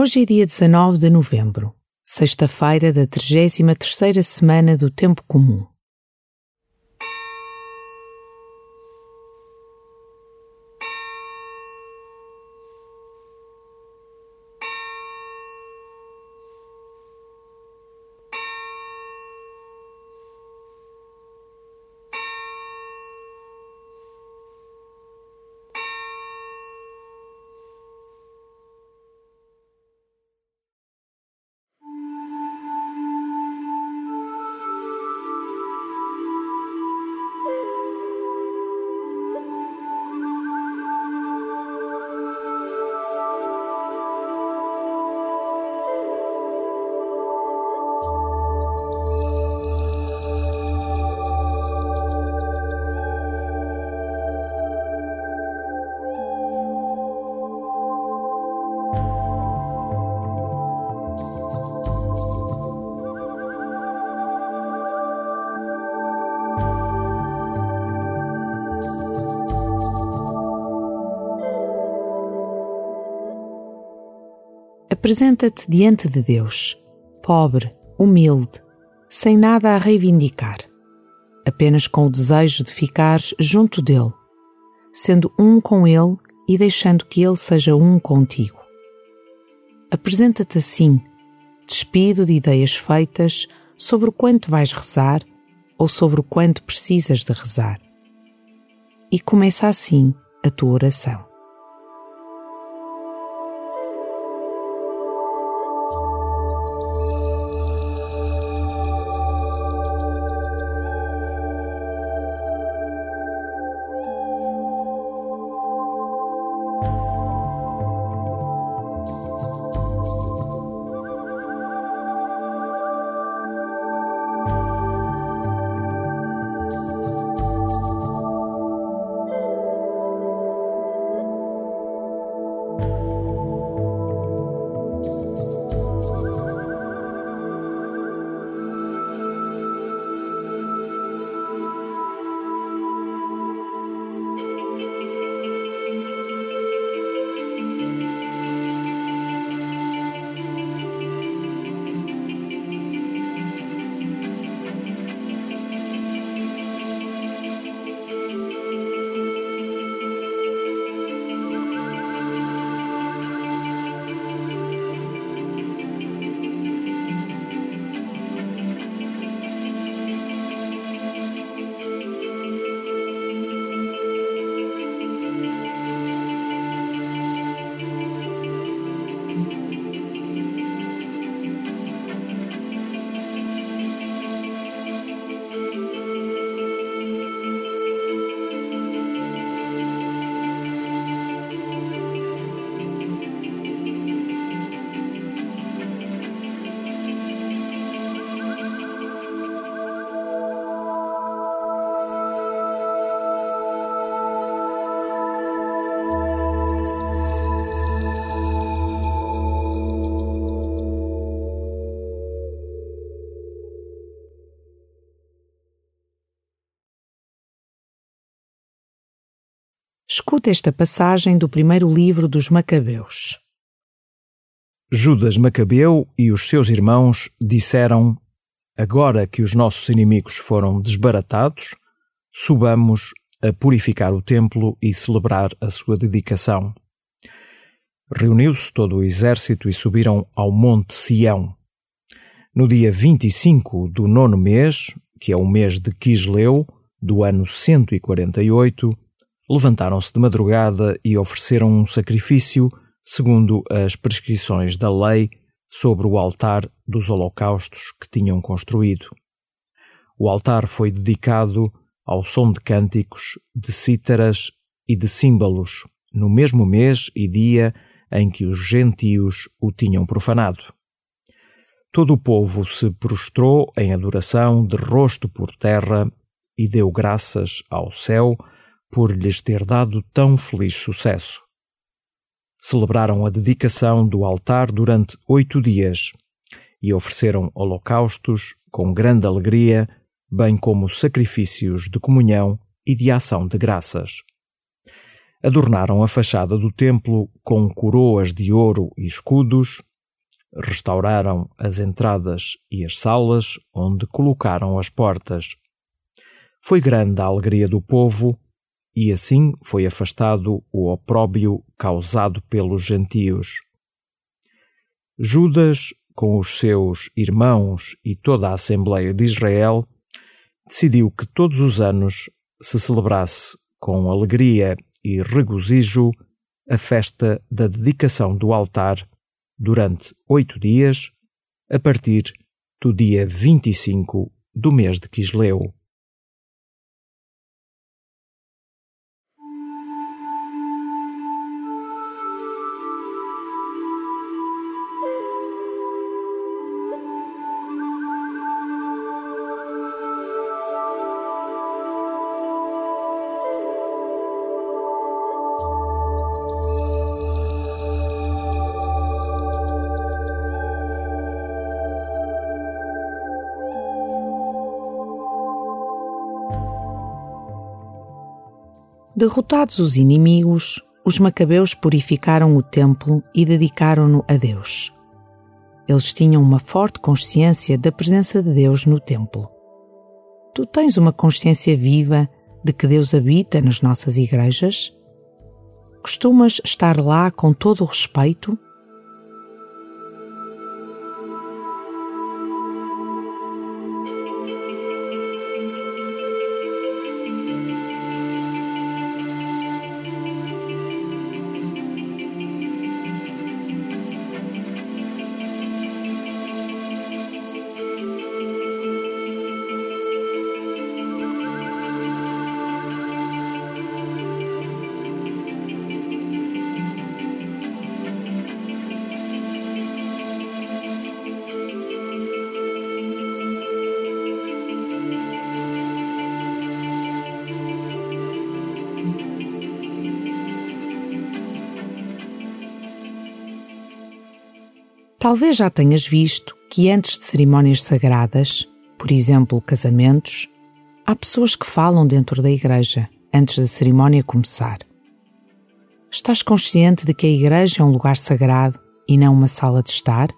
Hoje é dia 19 de novembro, sexta-feira da 33ª semana do Tempo Comum. Apresenta-te diante de Deus, pobre, humilde, sem nada a reivindicar, apenas com o desejo de ficares junto dele, sendo um com ele e deixando que ele seja um contigo. Apresenta-te assim, despido de ideias feitas sobre o quanto vais rezar ou sobre o quanto precisas de rezar. E começa assim a tua oração. Escuta esta passagem do primeiro livro dos Macabeus. Judas Macabeu e os seus irmãos disseram: Agora que os nossos inimigos foram desbaratados, subamos a purificar o templo e celebrar a sua dedicação. Reuniu-se todo o exército e subiram ao Monte Sião. No dia 25 do nono mês, que é o mês de Quisleu, do ano 148, levantaram-se de madrugada e ofereceram um sacrifício segundo as prescrições da lei sobre o altar dos holocaustos que tinham construído. O altar foi dedicado ao som de cânticos, de cítaras e de símbolos, no mesmo mês e dia em que os gentios o tinham profanado. Todo o povo se prostrou em adoração de rosto por terra e deu graças ao céu por lhes ter dado tão feliz sucesso. Celebraram a dedicação do altar durante oito dias e ofereceram holocaustos com grande alegria, bem como sacrifícios de comunhão e de ação de graças. adornaram a fachada do templo com coroas de ouro e escudos, restauraram as entradas e as salas onde colocaram as portas. Foi grande a alegria do povo, e assim foi afastado o opróbio causado pelos gentios. Judas, com os seus irmãos e toda a Assembleia de Israel, decidiu que todos os anos se celebrasse com alegria e regozijo a festa da dedicação do altar durante oito dias, a partir do dia 25 do mês de Quisleu. Derrotados os inimigos, os macabeus purificaram o templo e dedicaram-no a Deus. Eles tinham uma forte consciência da presença de Deus no templo. Tu tens uma consciência viva de que Deus habita nas nossas igrejas? Costumas estar lá com todo o respeito? Talvez já tenhas visto que antes de cerimónias sagradas, por exemplo, casamentos, há pessoas que falam dentro da igreja antes da cerimónia começar. Estás consciente de que a igreja é um lugar sagrado e não uma sala de estar?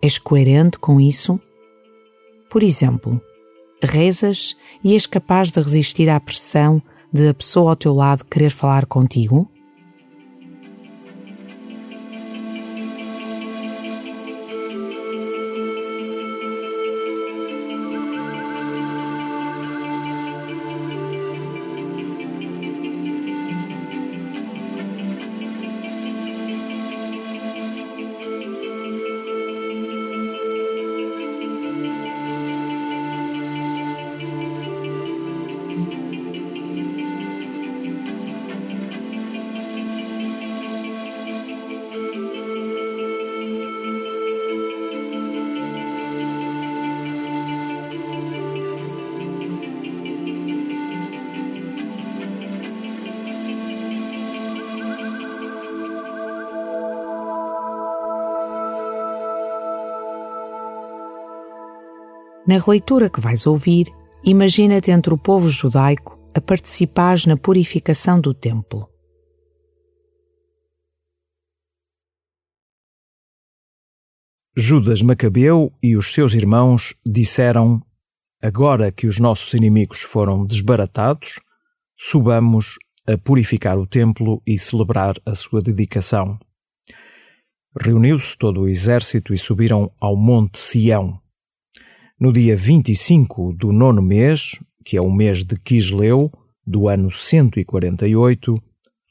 És coerente com isso? Por exemplo, rezas e és capaz de resistir à pressão de a pessoa ao teu lado querer falar contigo? Na releitura que vais ouvir, imagina-te entre o povo judaico a participares na purificação do templo. Judas Macabeu e os seus irmãos disseram: Agora que os nossos inimigos foram desbaratados, subamos a purificar o templo e celebrar a sua dedicação. Reuniu-se todo o exército e subiram ao Monte Sião no dia 25 do nono mês, que é o mês de Quisleu, do ano 148,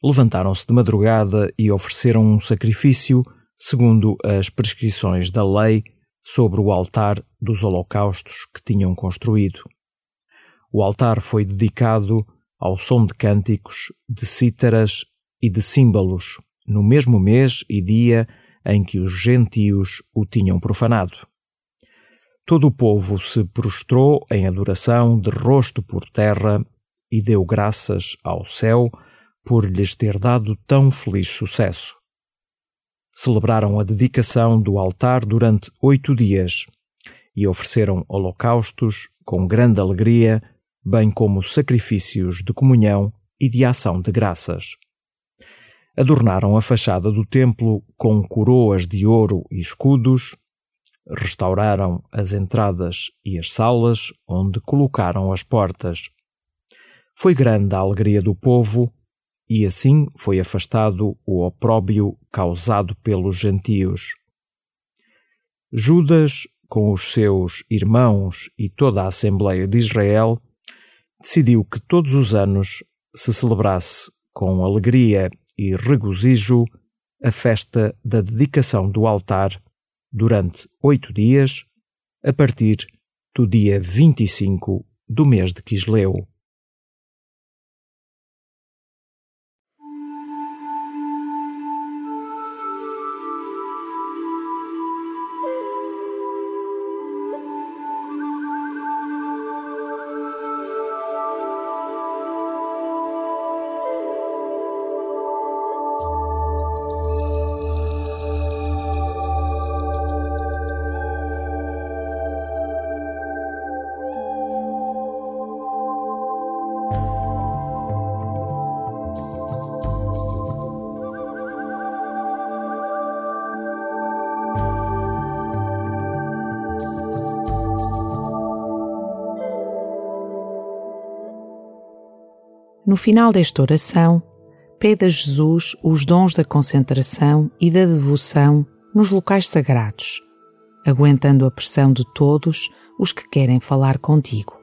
levantaram-se de madrugada e ofereceram um sacrifício segundo as prescrições da lei sobre o altar dos holocaustos que tinham construído. O altar foi dedicado ao som de cânticos, de cítaras e de símbolos, no mesmo mês e dia em que os gentios o tinham profanado. Todo o povo se prostrou em adoração de rosto por terra e deu graças ao céu por lhes ter dado tão feliz sucesso. Celebraram a dedicação do altar durante oito dias e ofereceram holocaustos com grande alegria, bem como sacrifícios de comunhão e de ação de graças. adornaram a fachada do templo com coroas de ouro e escudos, restauraram as entradas e as salas onde colocaram as portas. Foi grande a alegria do povo, e assim foi afastado o opróbio causado pelos gentios. Judas, com os seus irmãos e toda a Assembleia de Israel, decidiu que todos os anos se celebrasse com alegria e regozijo a festa da dedicação do altar durante oito dias, a partir do dia 25 do mês de Quisleu. No final desta oração, pede a Jesus os dons da concentração e da devoção nos locais sagrados, aguentando a pressão de todos os que querem falar contigo.